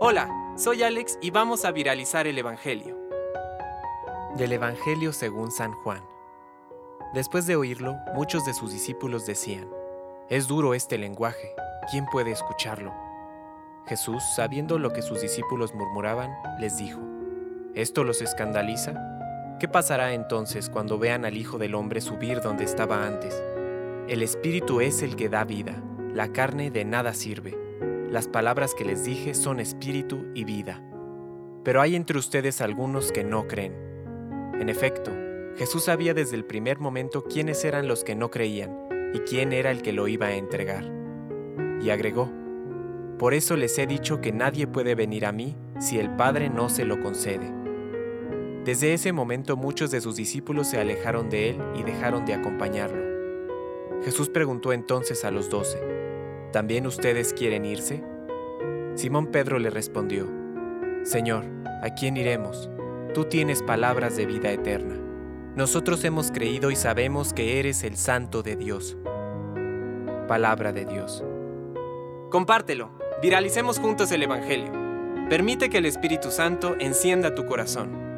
Hola, soy Alex y vamos a viralizar el Evangelio. Del Evangelio según San Juan. Después de oírlo, muchos de sus discípulos decían, Es duro este lenguaje, ¿quién puede escucharlo? Jesús, sabiendo lo que sus discípulos murmuraban, les dijo, ¿Esto los escandaliza? ¿Qué pasará entonces cuando vean al Hijo del Hombre subir donde estaba antes? El Espíritu es el que da vida, la carne de nada sirve. Las palabras que les dije son espíritu y vida. Pero hay entre ustedes algunos que no creen. En efecto, Jesús sabía desde el primer momento quiénes eran los que no creían y quién era el que lo iba a entregar. Y agregó, Por eso les he dicho que nadie puede venir a mí si el Padre no se lo concede. Desde ese momento muchos de sus discípulos se alejaron de él y dejaron de acompañarlo. Jesús preguntó entonces a los doce, ¿También ustedes quieren irse? Simón Pedro le respondió, Señor, ¿a quién iremos? Tú tienes palabras de vida eterna. Nosotros hemos creído y sabemos que eres el Santo de Dios. Palabra de Dios. Compártelo, viralicemos juntos el Evangelio. Permite que el Espíritu Santo encienda tu corazón.